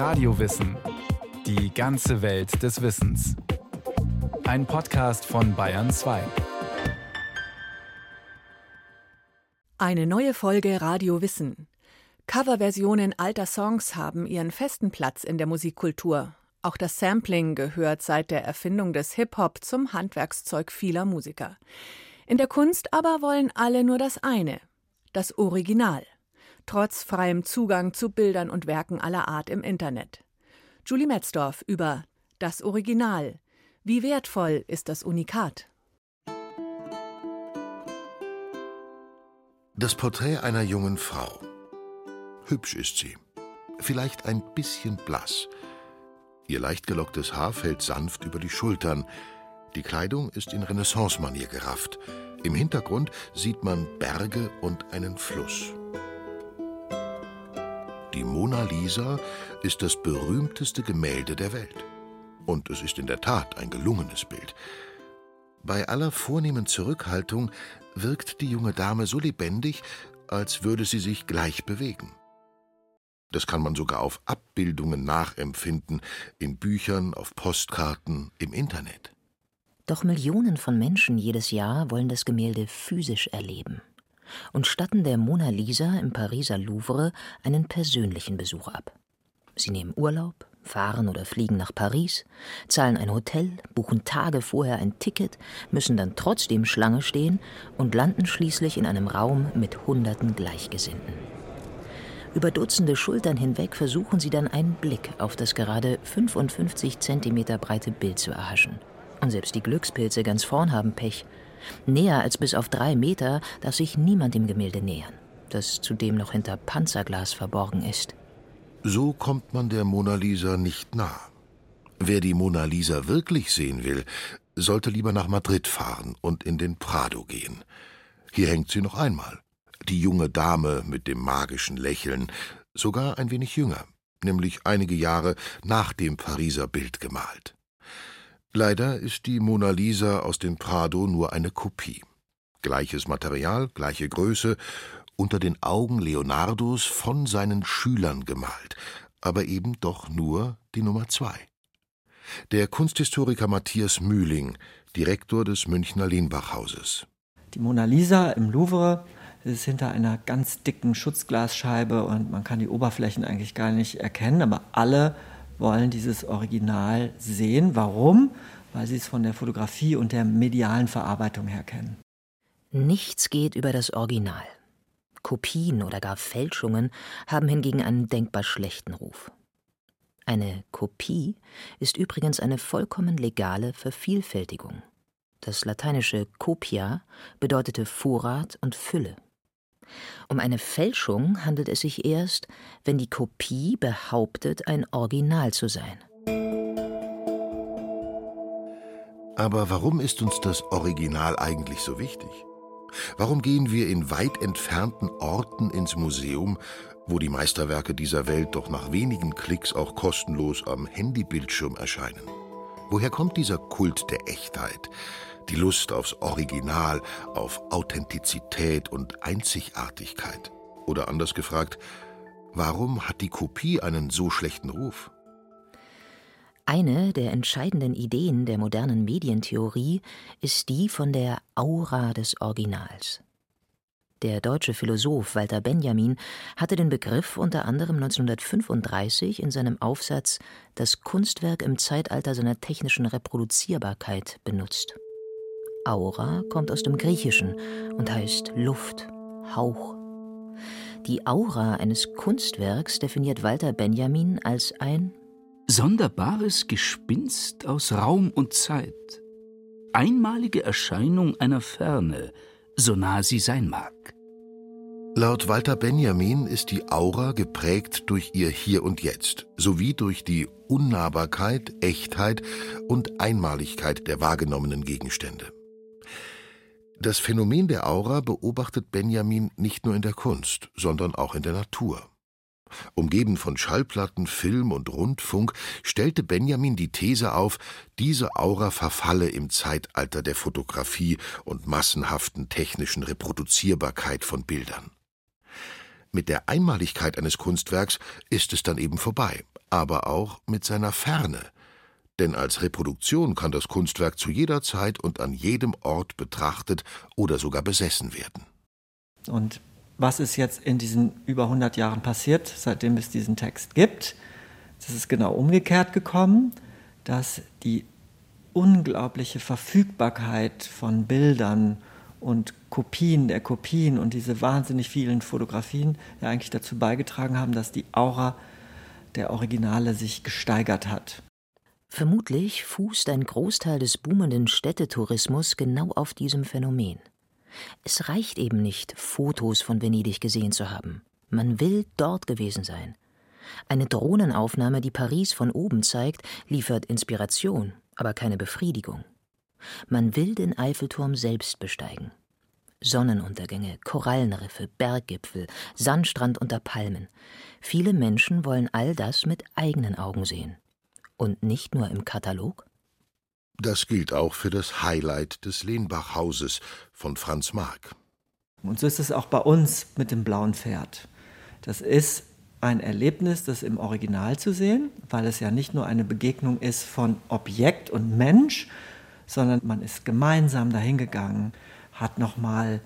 Radiowissen. Die ganze Welt des Wissens. Ein Podcast von Bayern 2. Eine neue Folge Radio Wissen. Coverversionen alter Songs haben ihren festen Platz in der Musikkultur. Auch das Sampling gehört seit der Erfindung des Hip-Hop zum Handwerkszeug vieler Musiker. In der Kunst aber wollen alle nur das eine, das Original trotz freiem Zugang zu Bildern und Werken aller Art im Internet. Julie Metzdorf über das Original. Wie wertvoll ist das Unikat? Das Porträt einer jungen Frau. Hübsch ist sie, vielleicht ein bisschen blass. Ihr leicht gelocktes Haar fällt sanft über die Schultern. Die Kleidung ist in Renaissance-Manier gerafft. Im Hintergrund sieht man Berge und einen Fluss. Mona Lisa ist das berühmteste Gemälde der Welt. Und es ist in der Tat ein gelungenes Bild. Bei aller vornehmen Zurückhaltung wirkt die junge Dame so lebendig, als würde sie sich gleich bewegen. Das kann man sogar auf Abbildungen nachempfinden, in Büchern, auf Postkarten, im Internet. Doch Millionen von Menschen jedes Jahr wollen das Gemälde physisch erleben und statten der Mona Lisa im Pariser Louvre einen persönlichen Besuch ab. Sie nehmen Urlaub, fahren oder fliegen nach Paris, zahlen ein Hotel, buchen Tage vorher ein Ticket, müssen dann trotzdem Schlange stehen und landen schließlich in einem Raum mit Hunderten Gleichgesinnten. Über Dutzende Schultern hinweg versuchen sie dann einen Blick auf das gerade 55 Zentimeter breite Bild zu erhaschen. Und selbst die Glückspilze ganz vorn haben Pech. Näher als bis auf drei Meter darf sich niemand dem Gemälde nähern, das zudem noch hinter Panzerglas verborgen ist. So kommt man der Mona Lisa nicht nah. Wer die Mona Lisa wirklich sehen will, sollte lieber nach Madrid fahren und in den Prado gehen. Hier hängt sie noch einmal. Die junge Dame mit dem magischen Lächeln, sogar ein wenig jünger, nämlich einige Jahre nach dem Pariser Bild gemalt. Leider ist die Mona Lisa aus dem Prado nur eine Kopie. Gleiches Material, gleiche Größe, unter den Augen Leonardos von seinen Schülern gemalt, aber eben doch nur die Nummer zwei. Der Kunsthistoriker Matthias Mühling, Direktor des Münchner Lehnbach-Hauses. Die Mona Lisa im Louvre ist hinter einer ganz dicken Schutzglasscheibe und man kann die Oberflächen eigentlich gar nicht erkennen, aber alle wollen dieses Original sehen. Warum? Weil sie es von der Fotografie und der medialen Verarbeitung her kennen. Nichts geht über das Original. Kopien oder gar Fälschungen haben hingegen einen denkbar schlechten Ruf. Eine Kopie ist übrigens eine vollkommen legale Vervielfältigung. Das lateinische copia bedeutete Vorrat und Fülle. Um eine Fälschung handelt es sich erst, wenn die Kopie behauptet, ein Original zu sein. Aber warum ist uns das Original eigentlich so wichtig? Warum gehen wir in weit entfernten Orten ins Museum, wo die Meisterwerke dieser Welt doch nach wenigen Klicks auch kostenlos am Handybildschirm erscheinen? Woher kommt dieser Kult der Echtheit? Die Lust aufs Original, auf Authentizität und Einzigartigkeit. Oder anders gefragt, warum hat die Kopie einen so schlechten Ruf? Eine der entscheidenden Ideen der modernen Medientheorie ist die von der Aura des Originals. Der deutsche Philosoph Walter Benjamin hatte den Begriff unter anderem 1935 in seinem Aufsatz Das Kunstwerk im Zeitalter seiner technischen Reproduzierbarkeit benutzt. Aura kommt aus dem Griechischen und heißt Luft, Hauch. Die Aura eines Kunstwerks definiert Walter Benjamin als ein sonderbares Gespinst aus Raum und Zeit, einmalige Erscheinung einer Ferne, so nah sie sein mag. Laut Walter Benjamin ist die Aura geprägt durch ihr Hier und Jetzt sowie durch die Unnahbarkeit, Echtheit und Einmaligkeit der wahrgenommenen Gegenstände. Das Phänomen der Aura beobachtet Benjamin nicht nur in der Kunst, sondern auch in der Natur. Umgeben von Schallplatten, Film und Rundfunk stellte Benjamin die These auf, diese Aura verfalle im Zeitalter der Fotografie und massenhaften technischen Reproduzierbarkeit von Bildern. Mit der Einmaligkeit eines Kunstwerks ist es dann eben vorbei. aber auch mit seiner Ferne. Denn als Reproduktion kann das Kunstwerk zu jeder Zeit und an jedem Ort betrachtet oder sogar besessen werden. Und was ist jetzt in diesen über 100 Jahren passiert, seitdem es diesen Text gibt? Es ist genau umgekehrt gekommen, dass die unglaubliche Verfügbarkeit von Bildern und Kopien der Kopien und diese wahnsinnig vielen Fotografien ja eigentlich dazu beigetragen haben, dass die Aura der Originale sich gesteigert hat. Vermutlich fußt ein Großteil des boomenden Städtetourismus genau auf diesem Phänomen. Es reicht eben nicht, Fotos von Venedig gesehen zu haben. Man will dort gewesen sein. Eine Drohnenaufnahme, die Paris von oben zeigt, liefert Inspiration, aber keine Befriedigung. Man will den Eiffelturm selbst besteigen. Sonnenuntergänge, Korallenriffe, Berggipfel, Sandstrand unter Palmen. Viele Menschen wollen all das mit eigenen Augen sehen. Und nicht nur im Katalog? Das gilt auch für das Highlight des Lehnbach-Hauses von Franz Marc. Und so ist es auch bei uns mit dem blauen Pferd. Das ist ein Erlebnis, das im Original zu sehen, weil es ja nicht nur eine Begegnung ist von Objekt und Mensch, sondern man ist gemeinsam dahingegangen, hat nochmal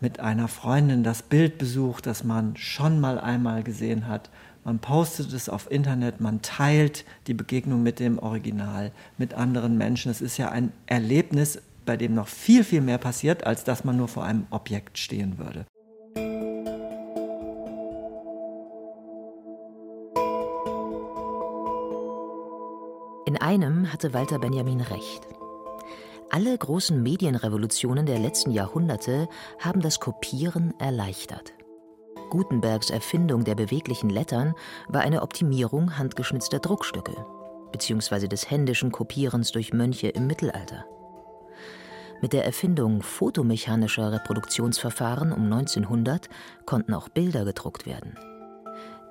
mit einer Freundin das Bild besucht, das man schon mal einmal gesehen hat. Man postet es auf Internet, man teilt die Begegnung mit dem Original, mit anderen Menschen. Es ist ja ein Erlebnis, bei dem noch viel, viel mehr passiert, als dass man nur vor einem Objekt stehen würde. In einem hatte Walter Benjamin recht. Alle großen Medienrevolutionen der letzten Jahrhunderte haben das Kopieren erleichtert. Gutenbergs Erfindung der beweglichen Lettern war eine Optimierung handgeschnitzter Druckstücke bzw. des händischen Kopierens durch Mönche im Mittelalter. Mit der Erfindung fotomechanischer Reproduktionsverfahren um 1900 konnten auch Bilder gedruckt werden.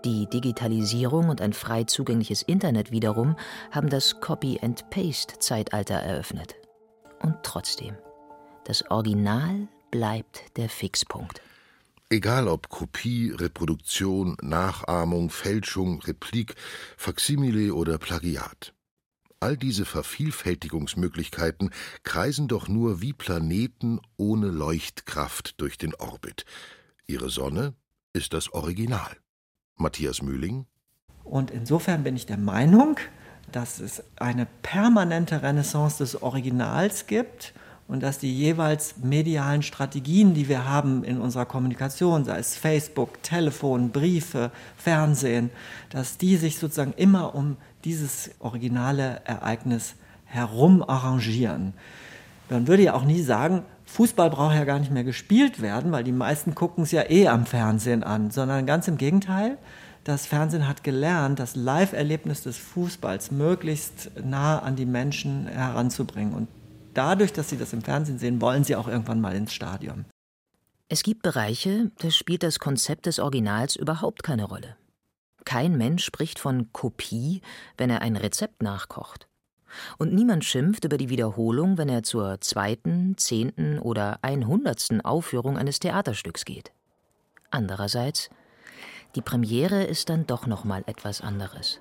Die Digitalisierung und ein frei zugängliches Internet wiederum haben das Copy-and-Paste-Zeitalter eröffnet. Und trotzdem, das Original bleibt der Fixpunkt. Egal ob Kopie, Reproduktion, Nachahmung, Fälschung, Replik, Faksimile oder Plagiat. All diese Vervielfältigungsmöglichkeiten kreisen doch nur wie Planeten ohne Leuchtkraft durch den Orbit. Ihre Sonne ist das Original. Matthias Mühling. Und insofern bin ich der Meinung, dass es eine permanente Renaissance des Originals gibt und dass die jeweils medialen Strategien, die wir haben in unserer Kommunikation, sei es Facebook, Telefon, Briefe, Fernsehen, dass die sich sozusagen immer um dieses originale Ereignis herum arrangieren. Man würde ja auch nie sagen, Fußball braucht ja gar nicht mehr gespielt werden, weil die meisten gucken es ja eh am Fernsehen an, sondern ganz im Gegenteil das Fernsehen hat gelernt, das Live-Erlebnis des Fußballs möglichst nah an die Menschen heranzubringen. Und dadurch, dass sie das im Fernsehen sehen, wollen sie auch irgendwann mal ins Stadion. Es gibt Bereiche, da spielt das Konzept des Originals überhaupt keine Rolle. Kein Mensch spricht von Kopie, wenn er ein Rezept nachkocht. Und niemand schimpft über die Wiederholung, wenn er zur zweiten, zehnten oder einhundertsten Aufführung eines Theaterstücks geht. Andererseits die Premiere ist dann doch noch mal etwas anderes.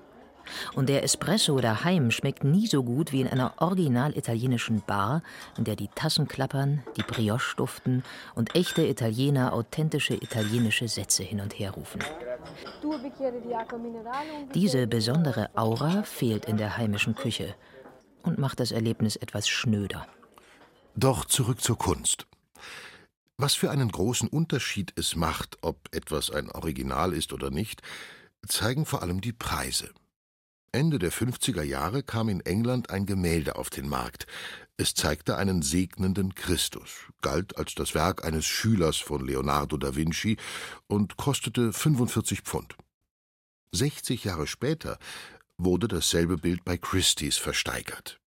Und der Espresso daheim schmeckt nie so gut wie in einer original italienischen Bar, in der die Tassen klappern, die Brioche duften und echte Italiener authentische italienische Sätze hin und her rufen. Diese besondere Aura fehlt in der heimischen Küche und macht das Erlebnis etwas schnöder. Doch zurück zur Kunst. Was für einen großen Unterschied es macht, ob etwas ein Original ist oder nicht, zeigen vor allem die Preise. Ende der 50er Jahre kam in England ein Gemälde auf den Markt. Es zeigte einen segnenden Christus, galt als das Werk eines Schülers von Leonardo da Vinci und kostete 45 Pfund. 60 Jahre später wurde dasselbe Bild bei Christie's versteigert.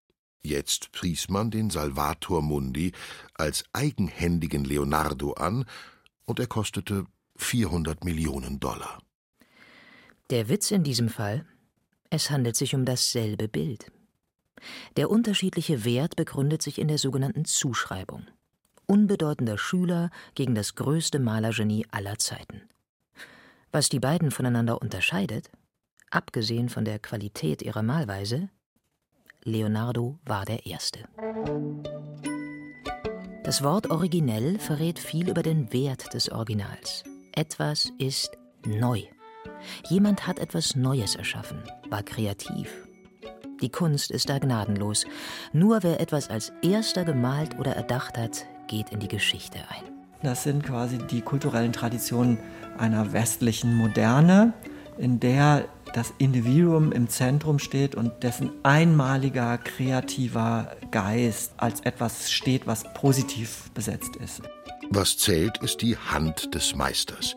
Jetzt pries man den Salvator Mundi als eigenhändigen Leonardo an, und er kostete 400 Millionen Dollar. Der Witz in diesem Fall? Es handelt sich um dasselbe Bild. Der unterschiedliche Wert begründet sich in der sogenannten Zuschreibung. Unbedeutender Schüler gegen das größte Malergenie aller Zeiten. Was die beiden voneinander unterscheidet? abgesehen von der Qualität ihrer Malweise, Leonardo war der Erste. Das Wort originell verrät viel über den Wert des Originals. Etwas ist neu. Jemand hat etwas Neues erschaffen, war kreativ. Die Kunst ist da gnadenlos. Nur wer etwas als erster gemalt oder erdacht hat, geht in die Geschichte ein. Das sind quasi die kulturellen Traditionen einer westlichen Moderne, in der das Individuum im Zentrum steht und dessen einmaliger kreativer Geist als etwas steht, was positiv besetzt ist. Was zählt, ist die Hand des Meisters.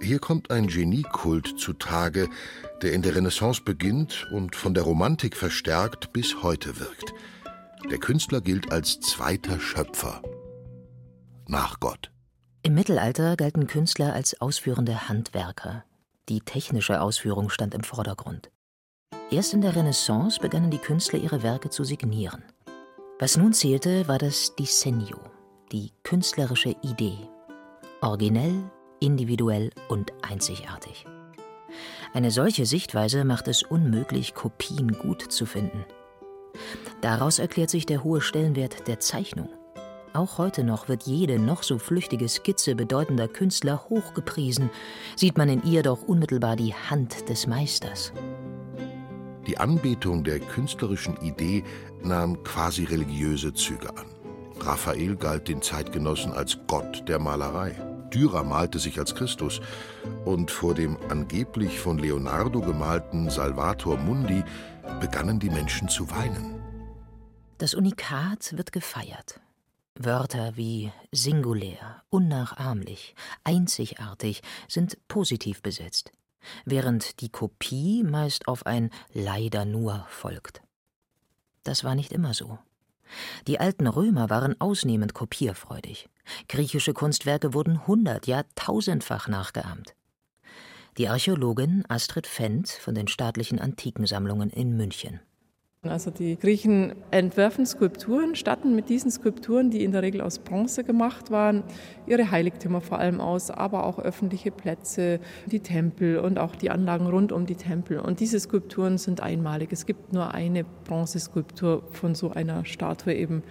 Hier kommt ein Geniekult zutage, der in der Renaissance beginnt und von der Romantik verstärkt bis heute wirkt. Der Künstler gilt als zweiter Schöpfer nach Gott. Im Mittelalter galten Künstler als ausführende Handwerker. Die technische Ausführung stand im Vordergrund. Erst in der Renaissance begannen die Künstler ihre Werke zu signieren. Was nun zählte, war das Disegno, die künstlerische Idee. Originell, individuell und einzigartig. Eine solche Sichtweise macht es unmöglich, Kopien gut zu finden. Daraus erklärt sich der hohe Stellenwert der Zeichnung. Auch heute noch wird jede noch so flüchtige Skizze bedeutender Künstler hochgepriesen, sieht man in ihr doch unmittelbar die Hand des Meisters. Die Anbetung der künstlerischen Idee nahm quasi religiöse Züge an. Raphael galt den Zeitgenossen als Gott der Malerei. Dürer malte sich als Christus. Und vor dem angeblich von Leonardo gemalten Salvator Mundi begannen die Menschen zu weinen. Das Unikat wird gefeiert. Wörter wie singulär, unnachahmlich, einzigartig sind positiv besetzt, während die Kopie meist auf ein leider nur folgt. Das war nicht immer so. Die alten Römer waren ausnehmend kopierfreudig. Griechische Kunstwerke wurden hundert, ja tausendfach nachgeahmt. Die Archäologin Astrid Fendt von den staatlichen Antikensammlungen in München. Also die Griechen entwerfen Skulpturen, statten mit diesen Skulpturen, die in der Regel aus Bronze gemacht waren, ihre Heiligtümer vor allem aus, aber auch öffentliche Plätze, die Tempel und auch die Anlagen rund um die Tempel. Und diese Skulpturen sind einmalig. Es gibt nur eine Bronzeskulptur von so einer Statue eben.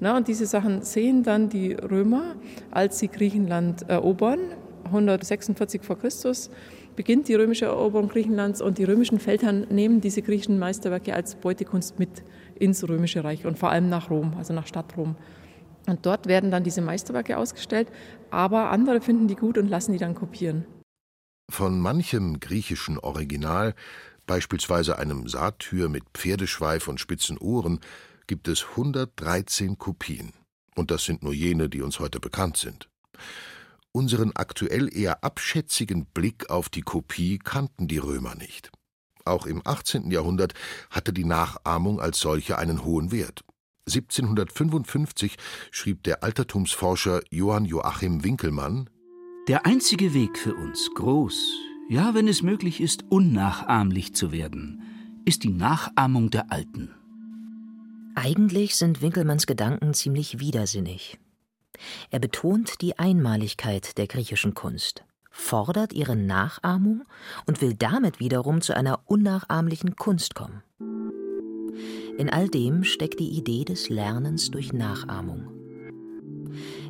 Na, und diese Sachen sehen dann die Römer, als sie Griechenland erobern, 146 vor Christus beginnt die römische Eroberung Griechenlands und die römischen Feldherren nehmen diese griechischen Meisterwerke als Beutekunst mit ins römische Reich und vor allem nach Rom, also nach Stadt Rom. Und dort werden dann diese Meisterwerke ausgestellt, aber andere finden die gut und lassen die dann kopieren. Von manchem griechischen Original, beispielsweise einem Satyr mit Pferdeschweif und spitzen Ohren, gibt es 113 Kopien. Und das sind nur jene, die uns heute bekannt sind. Unseren aktuell eher abschätzigen Blick auf die Kopie kannten die Römer nicht. Auch im 18. Jahrhundert hatte die Nachahmung als solche einen hohen Wert. 1755 schrieb der Altertumsforscher Johann Joachim Winkelmann Der einzige Weg für uns, groß, ja, wenn es möglich ist, unnachahmlich zu werden, ist die Nachahmung der Alten. Eigentlich sind Winkelmanns Gedanken ziemlich widersinnig. Er betont die Einmaligkeit der griechischen Kunst, fordert ihre Nachahmung und will damit wiederum zu einer unnachahmlichen Kunst kommen. In all dem steckt die Idee des Lernens durch Nachahmung.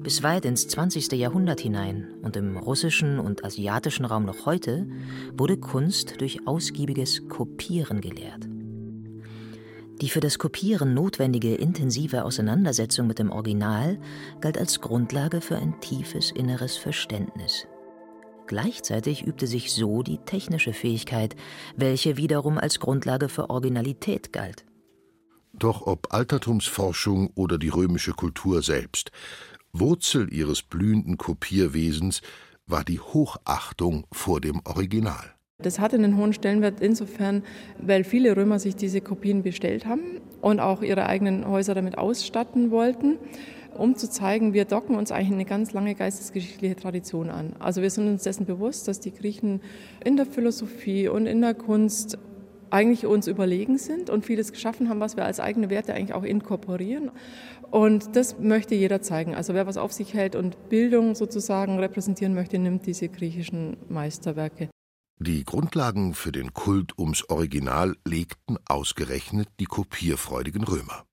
Bis weit ins 20. Jahrhundert hinein und im russischen und asiatischen Raum noch heute wurde Kunst durch ausgiebiges Kopieren gelehrt. Die für das Kopieren notwendige intensive Auseinandersetzung mit dem Original galt als Grundlage für ein tiefes inneres Verständnis. Gleichzeitig übte sich so die technische Fähigkeit, welche wiederum als Grundlage für Originalität galt. Doch ob Altertumsforschung oder die römische Kultur selbst, Wurzel ihres blühenden Kopierwesens war die Hochachtung vor dem Original. Das hatte einen hohen Stellenwert insofern, weil viele Römer sich diese Kopien bestellt haben und auch ihre eigenen Häuser damit ausstatten wollten, um zu zeigen, wir docken uns eigentlich eine ganz lange geistesgeschichtliche Tradition an. Also wir sind uns dessen bewusst, dass die Griechen in der Philosophie und in der Kunst eigentlich uns überlegen sind und vieles geschaffen haben, was wir als eigene Werte eigentlich auch inkorporieren. Und das möchte jeder zeigen. Also wer was auf sich hält und Bildung sozusagen repräsentieren möchte, nimmt diese griechischen Meisterwerke. Die Grundlagen für den Kult ums Original legten ausgerechnet die kopierfreudigen Römer.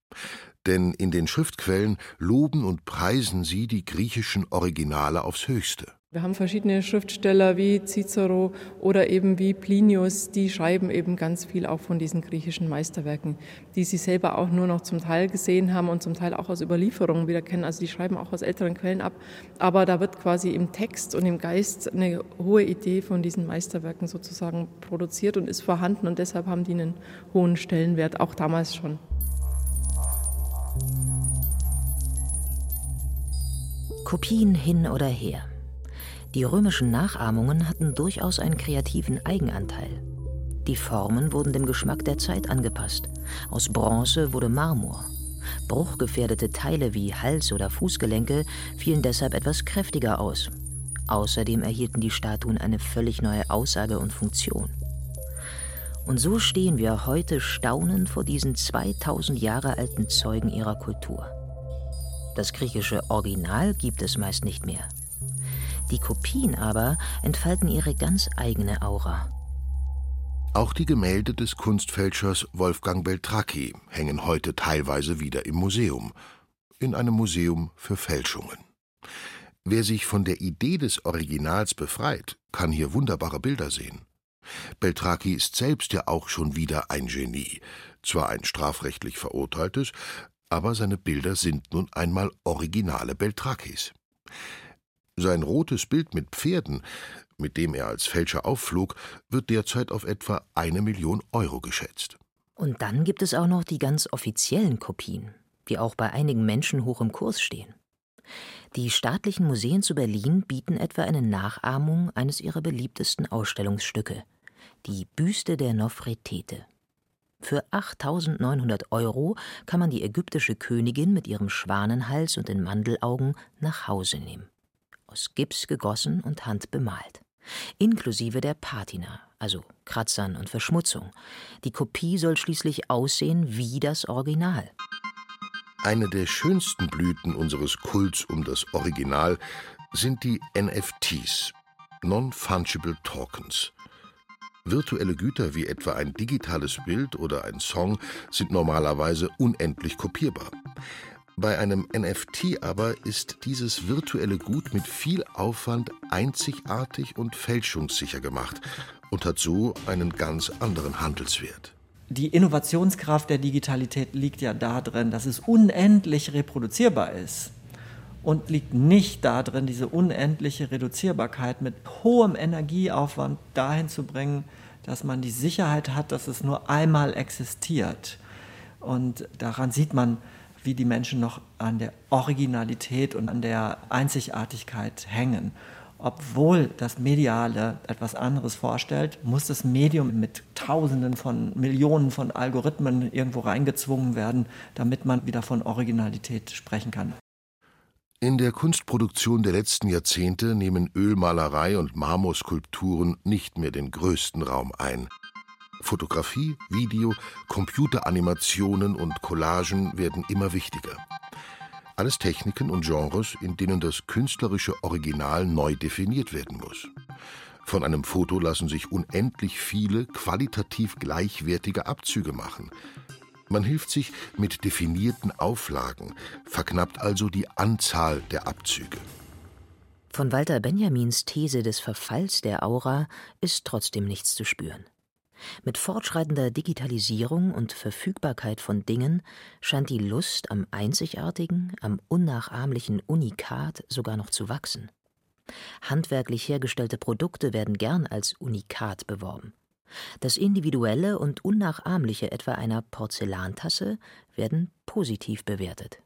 Denn in den Schriftquellen loben und preisen sie die griechischen Originale aufs höchste. Wir haben verschiedene Schriftsteller wie Cicero oder eben wie Plinius, die schreiben eben ganz viel auch von diesen griechischen Meisterwerken, die sie selber auch nur noch zum Teil gesehen haben und zum Teil auch aus Überlieferungen wieder kennen. Also die schreiben auch aus älteren Quellen ab. Aber da wird quasi im Text und im Geist eine hohe Idee von diesen Meisterwerken sozusagen produziert und ist vorhanden und deshalb haben die einen hohen Stellenwert, auch damals schon. Kopien hin oder her. Die römischen Nachahmungen hatten durchaus einen kreativen Eigenanteil. Die Formen wurden dem Geschmack der Zeit angepasst. Aus Bronze wurde Marmor. Bruchgefährdete Teile wie Hals- oder Fußgelenke fielen deshalb etwas kräftiger aus. Außerdem erhielten die Statuen eine völlig neue Aussage und Funktion. Und so stehen wir heute staunend vor diesen 2000 Jahre alten Zeugen ihrer Kultur. Das griechische Original gibt es meist nicht mehr. Die Kopien aber entfalten ihre ganz eigene Aura. Auch die Gemälde des Kunstfälschers Wolfgang Beltracchi hängen heute teilweise wieder im Museum, in einem Museum für Fälschungen. Wer sich von der Idee des Originals befreit, kann hier wunderbare Bilder sehen. Beltracchi ist selbst ja auch schon wieder ein Genie, zwar ein strafrechtlich verurteiltes, aber seine Bilder sind nun einmal originale Beltracchis. Sein rotes Bild mit Pferden, mit dem er als Fälscher aufflog, wird derzeit auf etwa eine Million Euro geschätzt. Und dann gibt es auch noch die ganz offiziellen Kopien, die auch bei einigen Menschen hoch im Kurs stehen. Die staatlichen Museen zu Berlin bieten etwa eine Nachahmung eines ihrer beliebtesten Ausstellungsstücke, die Büste der Nofretete. Für 8900 Euro kann man die ägyptische Königin mit ihrem Schwanenhals und den Mandelaugen nach Hause nehmen aus Gips gegossen und handbemalt. Inklusive der Patina, also Kratzern und Verschmutzung. Die Kopie soll schließlich aussehen wie das Original. Eine der schönsten Blüten unseres Kults um das Original sind die NFTs, Non-Fungible Tokens. Virtuelle Güter wie etwa ein digitales Bild oder ein Song sind normalerweise unendlich kopierbar. Bei einem NFT aber ist dieses virtuelle Gut mit viel Aufwand einzigartig und fälschungssicher gemacht und hat so einen ganz anderen Handelswert. Die Innovationskraft der Digitalität liegt ja darin, dass es unendlich reproduzierbar ist und liegt nicht darin, diese unendliche Reduzierbarkeit mit hohem Energieaufwand dahin zu bringen, dass man die Sicherheit hat, dass es nur einmal existiert. Und daran sieht man, wie die Menschen noch an der Originalität und an der Einzigartigkeit hängen. Obwohl das Mediale etwas anderes vorstellt, muss das Medium mit Tausenden von Millionen von Algorithmen irgendwo reingezwungen werden, damit man wieder von Originalität sprechen kann. In der Kunstproduktion der letzten Jahrzehnte nehmen Ölmalerei und Marmorskulpturen nicht mehr den größten Raum ein. Fotografie, Video, Computeranimationen und Collagen werden immer wichtiger. Alles Techniken und Genres, in denen das künstlerische Original neu definiert werden muss. Von einem Foto lassen sich unendlich viele qualitativ gleichwertige Abzüge machen. Man hilft sich mit definierten Auflagen, verknappt also die Anzahl der Abzüge. Von Walter Benjamins These des Verfalls der Aura ist trotzdem nichts zu spüren. Mit fortschreitender Digitalisierung und Verfügbarkeit von Dingen scheint die Lust am Einzigartigen, am unnachahmlichen Unikat sogar noch zu wachsen. Handwerklich hergestellte Produkte werden gern als Unikat beworben. Das Individuelle und Unnachahmliche etwa einer Porzellantasse werden positiv bewertet.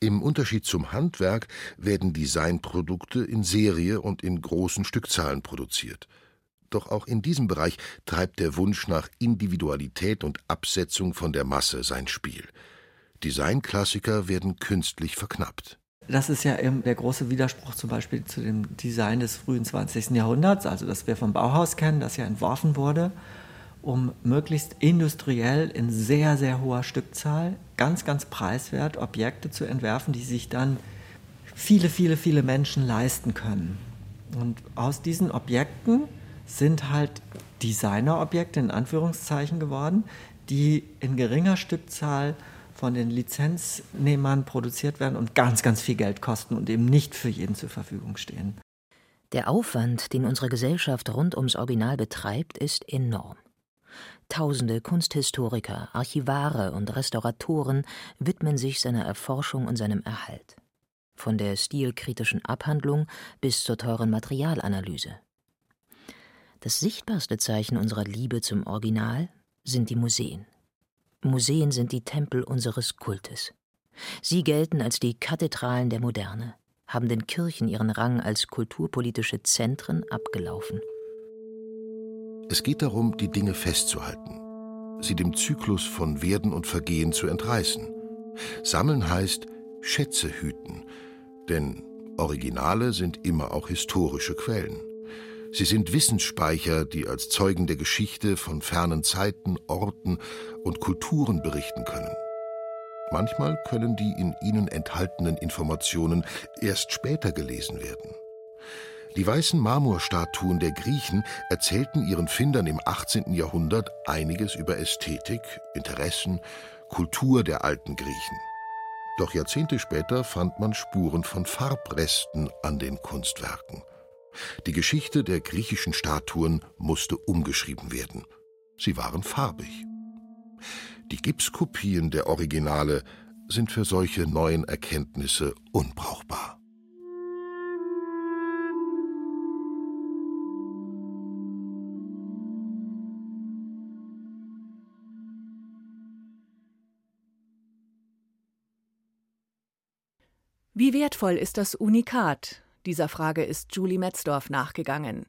Im Unterschied zum Handwerk werden Designprodukte in Serie und in großen Stückzahlen produziert. Doch auch in diesem Bereich treibt der Wunsch nach Individualität und Absetzung von der Masse sein Spiel. Designklassiker werden künstlich verknappt. Das ist ja eben der große Widerspruch zum Beispiel zu dem Design des frühen 20. Jahrhunderts, also das wir vom Bauhaus kennen, das ja entworfen wurde, um möglichst industriell in sehr, sehr hoher Stückzahl, ganz, ganz preiswert Objekte zu entwerfen, die sich dann viele, viele, viele Menschen leisten können. Und aus diesen Objekten sind halt Designerobjekte in Anführungszeichen geworden, die in geringer Stückzahl von den Lizenznehmern produziert werden und ganz, ganz viel Geld kosten und eben nicht für jeden zur Verfügung stehen. Der Aufwand, den unsere Gesellschaft rund ums Original betreibt, ist enorm. Tausende Kunsthistoriker, Archivare und Restauratoren widmen sich seiner Erforschung und seinem Erhalt. Von der stilkritischen Abhandlung bis zur teuren Materialanalyse. Das sichtbarste Zeichen unserer Liebe zum Original sind die Museen. Museen sind die Tempel unseres Kultes. Sie gelten als die Kathedralen der Moderne, haben den Kirchen ihren Rang als kulturpolitische Zentren abgelaufen. Es geht darum, die Dinge festzuhalten, sie dem Zyklus von Werden und Vergehen zu entreißen. Sammeln heißt Schätze hüten, denn Originale sind immer auch historische Quellen. Sie sind Wissensspeicher, die als Zeugen der Geschichte von fernen Zeiten, Orten und Kulturen berichten können. Manchmal können die in ihnen enthaltenen Informationen erst später gelesen werden. Die weißen Marmorstatuen der Griechen erzählten ihren Findern im 18. Jahrhundert einiges über Ästhetik, Interessen, Kultur der alten Griechen. Doch Jahrzehnte später fand man Spuren von Farbresten an den Kunstwerken. Die Geschichte der griechischen Statuen musste umgeschrieben werden. Sie waren farbig. Die Gipskopien der Originale sind für solche neuen Erkenntnisse unbrauchbar. Wie wertvoll ist das Unikat? Dieser Frage ist Julie Metzdorf nachgegangen.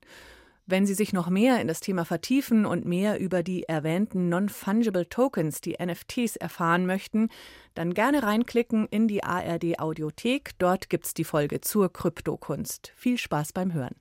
Wenn Sie sich noch mehr in das Thema vertiefen und mehr über die erwähnten Non-Fungible Tokens, die NFTs, erfahren möchten, dann gerne reinklicken in die ARD Audiothek. Dort gibt's die Folge zur Kryptokunst. Viel Spaß beim Hören.